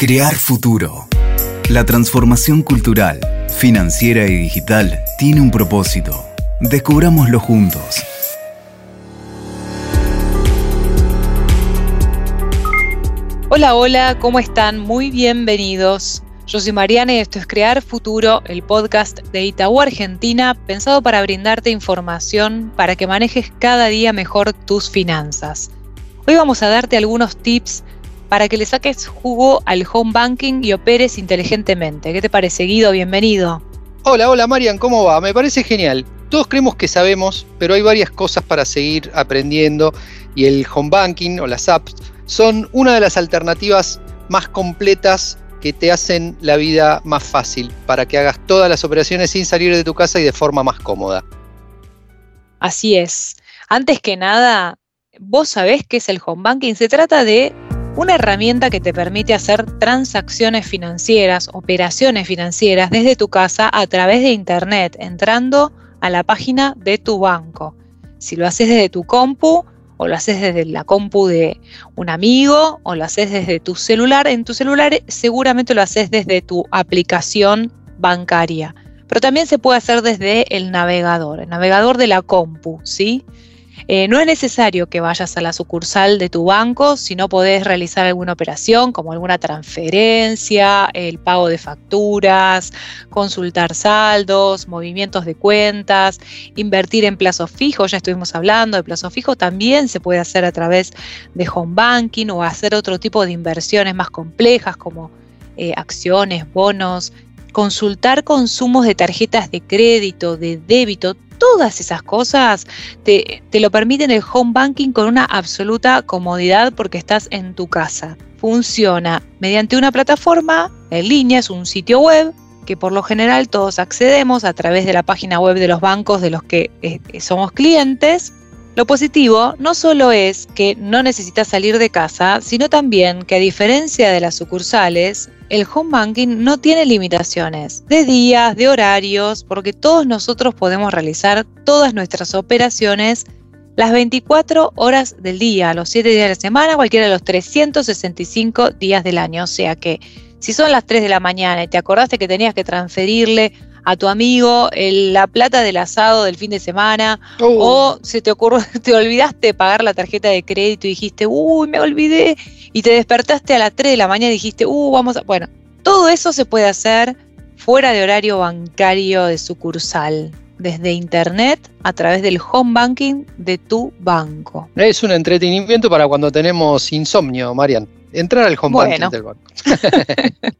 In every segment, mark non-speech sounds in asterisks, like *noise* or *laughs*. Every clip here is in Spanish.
Crear futuro. La transformación cultural, financiera y digital tiene un propósito. Descubrámoslo juntos. Hola, hola, ¿cómo están? Muy bienvenidos. Yo soy Mariana y esto es Crear Futuro, el podcast de Itaú Argentina, pensado para brindarte información para que manejes cada día mejor tus finanzas. Hoy vamos a darte algunos tips para que le saques jugo al home banking y operes inteligentemente. ¿Qué te parece, Guido? Bienvenido. Hola, hola, Marian, ¿cómo va? Me parece genial. Todos creemos que sabemos, pero hay varias cosas para seguir aprendiendo y el home banking o las apps son una de las alternativas más completas que te hacen la vida más fácil para que hagas todas las operaciones sin salir de tu casa y de forma más cómoda. Así es. Antes que nada, vos sabés qué es el home banking. Se trata de una herramienta que te permite hacer transacciones financieras, operaciones financieras desde tu casa a través de Internet, entrando a la página de tu banco. Si lo haces desde tu compu, o lo haces desde la compu de un amigo, o lo haces desde tu celular. En tu celular seguramente lo haces desde tu aplicación bancaria. Pero también se puede hacer desde el navegador, el navegador de la compu, ¿sí? Eh, no es necesario que vayas a la sucursal de tu banco si no podés realizar alguna operación como alguna transferencia, el pago de facturas, consultar saldos, movimientos de cuentas, invertir en plazo fijo, ya estuvimos hablando de plazo fijo, también se puede hacer a través de home banking o hacer otro tipo de inversiones más complejas como eh, acciones, bonos, consultar consumos de tarjetas de crédito, de débito, todas esas cosas te, lo permiten el home banking con una absoluta comodidad porque estás en tu casa. Funciona mediante una plataforma en línea, es un sitio web que por lo general todos accedemos a través de la página web de los bancos de los que eh, somos clientes. Lo positivo no solo es que no necesitas salir de casa, sino también que a diferencia de las sucursales, el home banking no tiene limitaciones de días, de horarios, porque todos nosotros podemos realizar todas nuestras operaciones las 24 horas del día, los 7 días de la semana, cualquiera de los 365 días del año. O sea que si son las 3 de la mañana y te acordaste que tenías que transferirle a tu amigo la plata del asado del fin de semana uh. o se te ocurrió, *laughs* te olvidaste de pagar la tarjeta de crédito y dijiste, uy, me olvidé y te despertaste a las 3 de la mañana y dijiste, uh, vamos a... Bueno, todo eso se puede hacer fuera de horario bancario de sucursal, desde internet a través del home banking de tu banco. Es un entretenimiento para cuando tenemos insomnio, Marian. Entrar al home banking del banco. *laughs*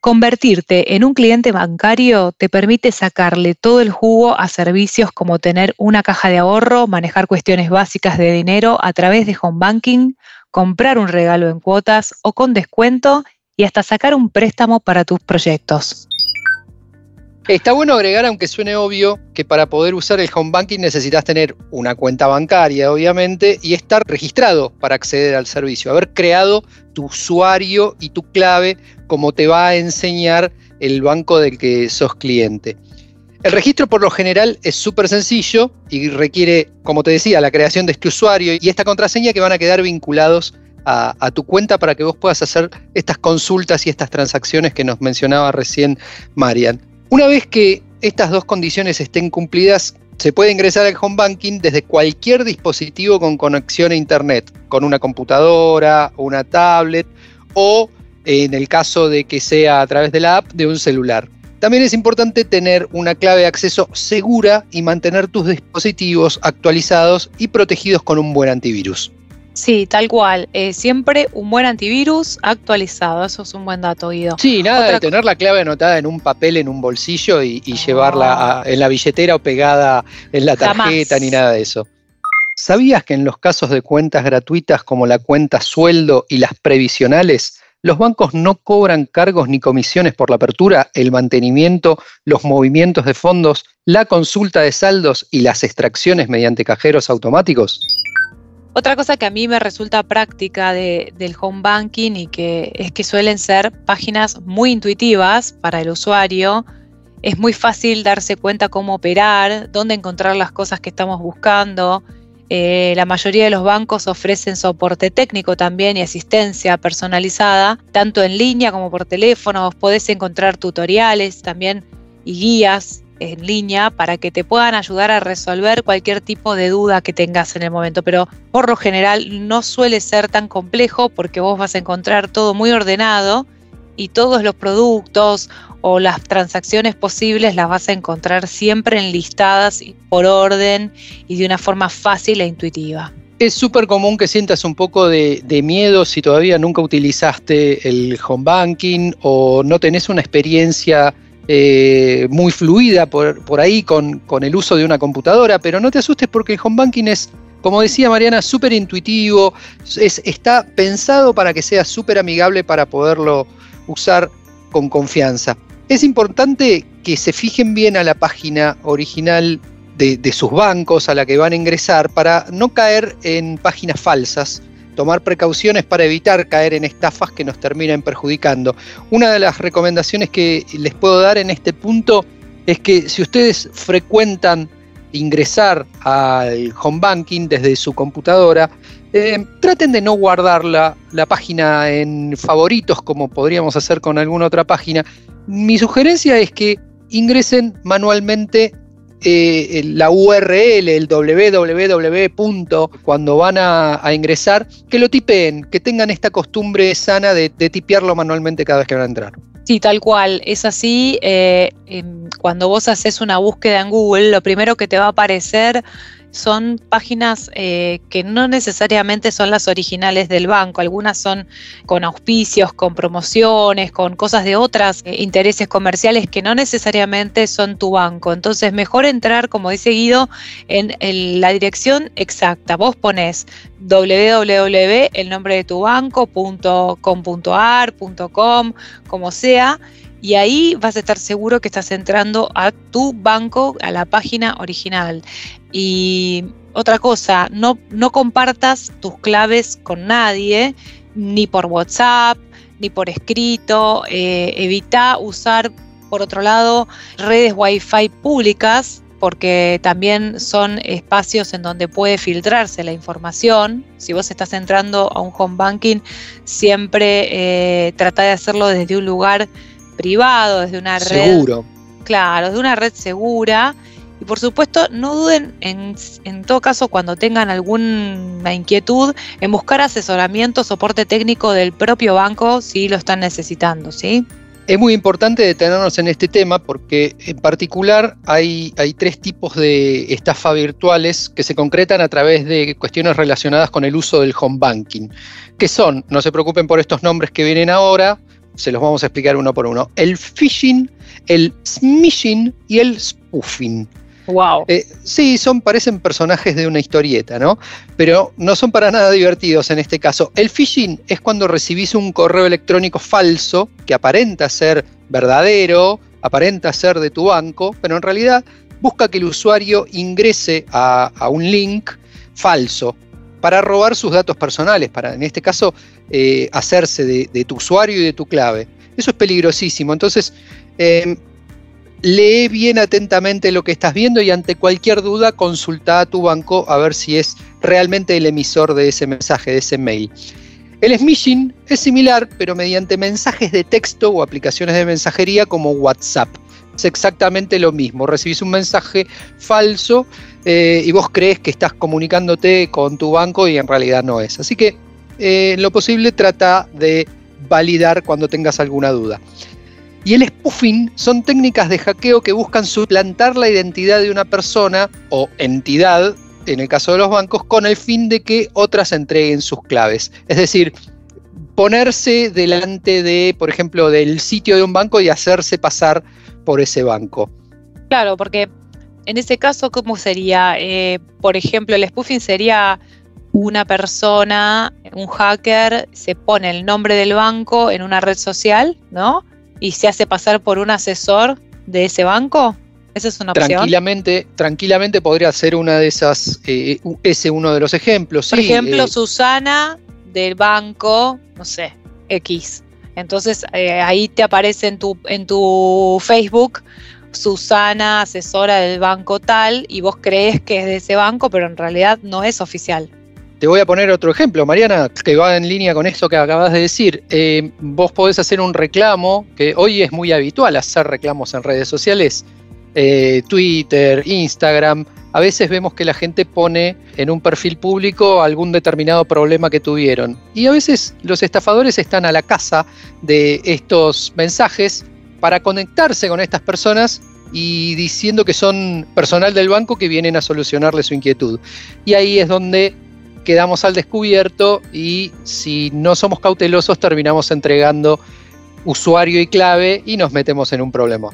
Convertirte en un cliente bancario te permite sacarle todo el jugo a servicios como tener una caja de ahorro, manejar cuestiones básicas de dinero a través de home banking, comprar un regalo en cuotas o con descuento y hasta sacar un préstamo para tus proyectos. Está bueno agregar, aunque suene obvio, que para poder usar el home banking necesitas tener una cuenta bancaria, obviamente, y estar registrado para acceder al servicio, haber creado tu usuario y tu clave como te va a enseñar el banco del que sos cliente. El registro por lo general es súper sencillo y requiere, como te decía, la creación de este usuario y esta contraseña que van a quedar vinculados a, a, tu cuenta para que vos puedas hacer estas consultas y estas transacciones que nos mencionaba recién Marian. Una vez que estas dos condiciones estén cumplidas, se puede ingresar al home banking desde cualquier dispositivo con conexión a internet, con una computadora, una tablet o en el caso de que sea a través de la app de un celular. También es importante tener una clave de acceso segura y mantener tus dispositivos actualizados y protegidos con un buen antivirus. Sí, tal cual. Eh, siempre un buen antivirus actualizado. Eso es un buen dato, Guido. Sí, nada de tener la clave anotada en un papel, en un bolsillo y, llevarla en la billetera o pegada en la tarjeta, ni nada de eso. ¿Sabías que en los casos de cuentas gratuitas como la cuenta sueldo y las previsionales, los bancos no cobran cargos ni comisiones por la apertura, el mantenimiento, los movimientos de fondos, la consulta de saldos y las extracciones mediante cajeros automáticos? Otra cosa que a mí me resulta práctica del home banking y que es que suelen ser páginas muy intuitivas para el usuario. Es muy fácil darse cuenta cómo operar, dónde encontrar las cosas que estamos buscando. Eh, la mayoría de los bancos ofrecen soporte técnico también y asistencia personalizada, tanto en línea como por teléfono. Podés encontrar tutoriales también y guías en línea para que te puedan ayudar a resolver cualquier tipo de duda que tengas en el momento. Pero por lo general no suele ser tan complejo porque vos vas a encontrar todo muy ordenado y todos los productos o las transacciones posibles las vas a encontrar siempre enlistadas por orden y de una forma fácil e intuitiva. Es súper común que sientas un poco de, miedo si todavía nunca utilizaste el home banking o no tenés una experiencia eh, muy fluida por, por ahí con, con, el uso de una computadora, pero no te asustes porque el home banking es, como decía Mariana, súper intuitivo, es, está pensado para que sea súper amigable para poderlo usar con confianza. Es importante que se fijen bien a la página original de, sus bancos a la que van a ingresar para no caer en páginas falsas, tomar precauciones para evitar caer en estafas que nos terminen perjudicando. Una de las recomendaciones que les puedo dar en este punto es que si ustedes frecuentan ingresar al home banking desde su computadora, eh, traten de no guardar la, página en favoritos como podríamos hacer con alguna otra página. Mi sugerencia es que ingresen manualmente eh, la URL, el www. cuando van a, ingresar, que lo tipeen, que tengan esta costumbre sana de, de tipearlo manualmente cada vez que van a entrar. Sí, tal cual, es así. Eh, cuando vos haces una búsqueda en Google, lo primero que te va a aparecer son páginas eh, que no necesariamente son las originales del banco, algunas son con auspicios, con promociones, con cosas de otras eh, intereses comerciales que no necesariamente son tu banco. Entonces, mejor entrar, como dice Guido, en, la dirección exacta. Vos pones www, el nombre de tu banco, .com.ar, como sea, y ahí vas a estar seguro que estás entrando a tu banco, a la página original. Y otra cosa, no, compartas tus claves con nadie, ni por WhatsApp, ni por escrito. Eh, evita usar, por otro lado, redes Wi-Fi públicas porque también son espacios en donde puede filtrarse la información. Si vos estás entrando a un home banking, siempre eh, trata de hacerlo desde un lugar privado, desde una red. Seguro. Claro, desde una red segura. Y por supuesto, no duden en, en todo caso cuando tengan alguna inquietud en buscar asesoramiento, soporte técnico del propio banco si lo están necesitando, ¿sí? Es muy importante detenernos en este tema porque en particular hay, hay, tres tipos de estafa virtuales que se concretan a través de cuestiones relacionadas con el uso del home banking, que son, no se preocupen por estos nombres que vienen ahora, se los vamos a explicar uno por uno. El phishing, el smishing y el spoofing. Wow. Eh, sí, son, parecen personajes de una historieta, ¿no? Pero no son para nada divertidos en este caso. El phishing es cuando recibís un correo electrónico falso que aparenta ser verdadero, aparenta ser de tu banco, pero en realidad busca que el usuario ingrese a un link falso para robar sus datos personales, para en este caso eh, hacerse de, tu usuario y de tu clave. Eso es peligrosísimo. Entonces, em, lee bien atentamente lo que estás viendo y ante cualquier duda consulta a tu banco a ver si es realmente el emisor de ese mensaje, de ese mail. El smishing es similar, pero mediante mensajes de texto o aplicaciones de mensajería como WhatsApp. Es exactamente lo mismo. Recibís un mensaje falso eh, y vos crees que estás comunicándote con tu banco y en realidad no es. Así que eh, en lo posible trata de validar cuando tengas alguna duda. Y el spoofing son técnicas de hackeo que buscan suplantar la identidad de una persona o entidad, en el caso de los bancos, con el fin de que otras entreguen sus claves. Es decir, ponerse delante de, por ejemplo, del sitio de un banco y hacerse pasar por ese banco. Claro, porque en ese caso, ¿cómo sería? Eh, por ejemplo, el spoofing sería una persona, un hacker, se pone el nombre del banco en una red social, ¿no? Y se hace pasar por un asesor de ese banco. Esa es una opción. Tranquilamente, tranquilamente podría ser una de esas, eh, ese uno de los ejemplos. Por ejemplo, eh, Susana del banco, no sé, X. Entonces ahí te aparece en tu, en tu Facebook Susana, asesora del banco tal, y vos crees que es de ese banco, pero en realidad no es oficial. Te voy a poner otro ejemplo, Mariana, que va en línea con esto que acabas de decir. Eh, vos podés hacer un reclamo, que hoy es muy habitual hacer reclamos en redes sociales, eh, Twitter, Instagram. A veces vemos que la gente pone en un perfil público algún determinado problema que tuvieron. Y a veces los estafadores están a la casa de estos mensajes para conectarse con estas personas y diciendo que son personal del banco que vienen a solucionarle su inquietud. Y ahí es donde quedamos al descubierto y si no somos cautelosos terminamos entregando usuario y clave y nos metemos en un problema.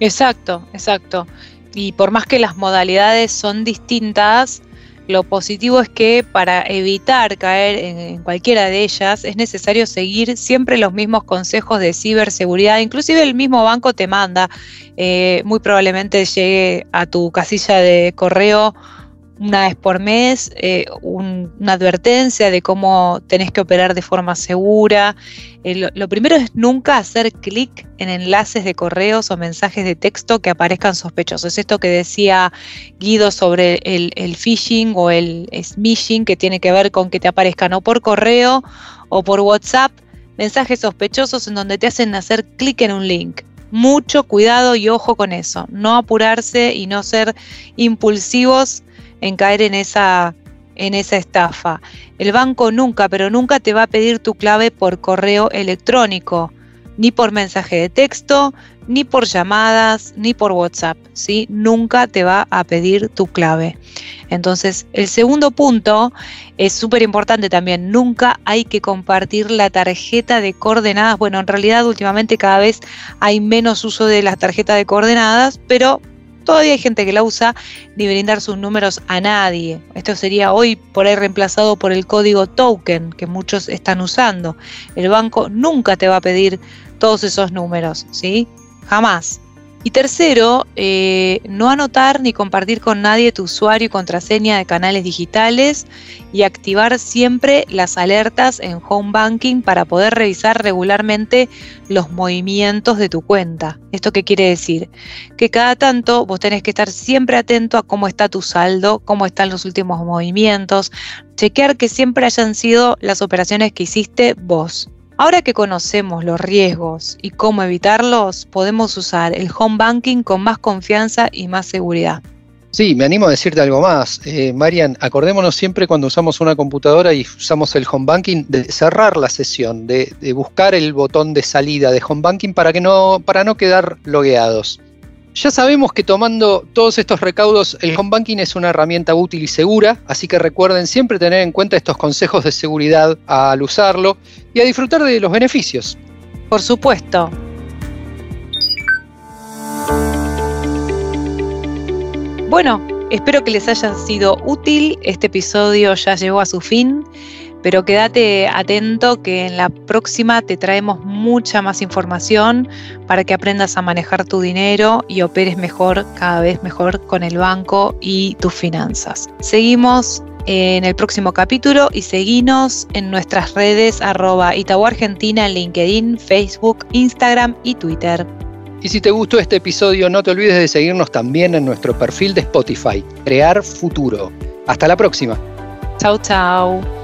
Exacto, exacto. Y por más que las modalidades son distintas, lo positivo es que para evitar caer en, cualquiera de ellas es necesario seguir siempre los mismos consejos de ciberseguridad. Inclusive el mismo banco te manda, eh, muy probablemente llegue a tu casilla de correo una vez por mes, eh, una advertencia de cómo tenés que operar de forma segura. Eh, lo, primero es nunca hacer clic en enlaces de correos o mensajes de texto que aparezcan sospechosos. Esto que decía Guido sobre el, el phishing o el smishing, que tiene que ver con que te aparezcan o por correo o por WhatsApp mensajes sospechosos en donde te hacen hacer clic en un link mucho cuidado y ojo con eso, no apurarse y no ser impulsivos en caer en esa, en esa estafa. El banco nunca, pero nunca te va a pedir tu clave por correo electrónico, ni por mensaje de texto, ni por llamadas, ni por WhatsApp, ¿sí? Nunca te va a pedir tu clave. Entonces, el segundo punto es súper importante también, nunca hay que compartir la tarjeta de coordenadas. Bueno, en realidad últimamente cada vez hay menos uso de las tarjetas de coordenadas, pero todavía hay gente que la usa, ni brindar sus números a nadie. Esto sería hoy por ahí reemplazado por el código token que muchos están usando. El banco nunca te va a pedir todos esos números, ¿sí? Jamás. Y tercero, eh, no anotar ni compartir con nadie tu usuario y contraseña de canales digitales y activar siempre las alertas en Home Banking para poder revisar regularmente los movimientos de tu cuenta. ¿Esto qué quiere decir? Que cada tanto vos tenés que estar siempre atento a cómo está tu saldo, cómo están los últimos movimientos, chequear que siempre hayan sido las operaciones que hiciste vos. Ahora que conocemos los riesgos y cómo evitarlos, podemos usar el home banking con más confianza y más seguridad. Sí, me animo a decirte algo más. Eh, Marian, acordémonos siempre cuando usamos una computadora y usamos el home banking de cerrar la sesión, de, de buscar el botón de salida de home banking para, que no, para no quedar logueados. Ya sabemos que tomando todos estos recaudos, el home banking es una herramienta útil y segura, así que recuerden siempre tener en cuenta estos consejos de seguridad al usarlo y a disfrutar de los beneficios. Por supuesto. Bueno, espero que les haya sido útil. Este episodio ya llegó a su fin pero quédate atento que en la próxima te traemos mucha más información para que aprendas a manejar tu dinero y operes mejor, cada vez mejor con el banco y tus finanzas. Seguimos en el próximo capítulo y seguinos en nuestras redes arroba Itaú Argentina en LinkedIn, Facebook, Instagram y Twitter. Y si te gustó este episodio, no te olvides de seguirnos también en nuestro perfil de Spotify, Crear Futuro. Hasta la próxima. Chau, chau.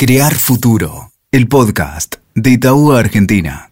Crear Futuro, el podcast de Itaú Argentina.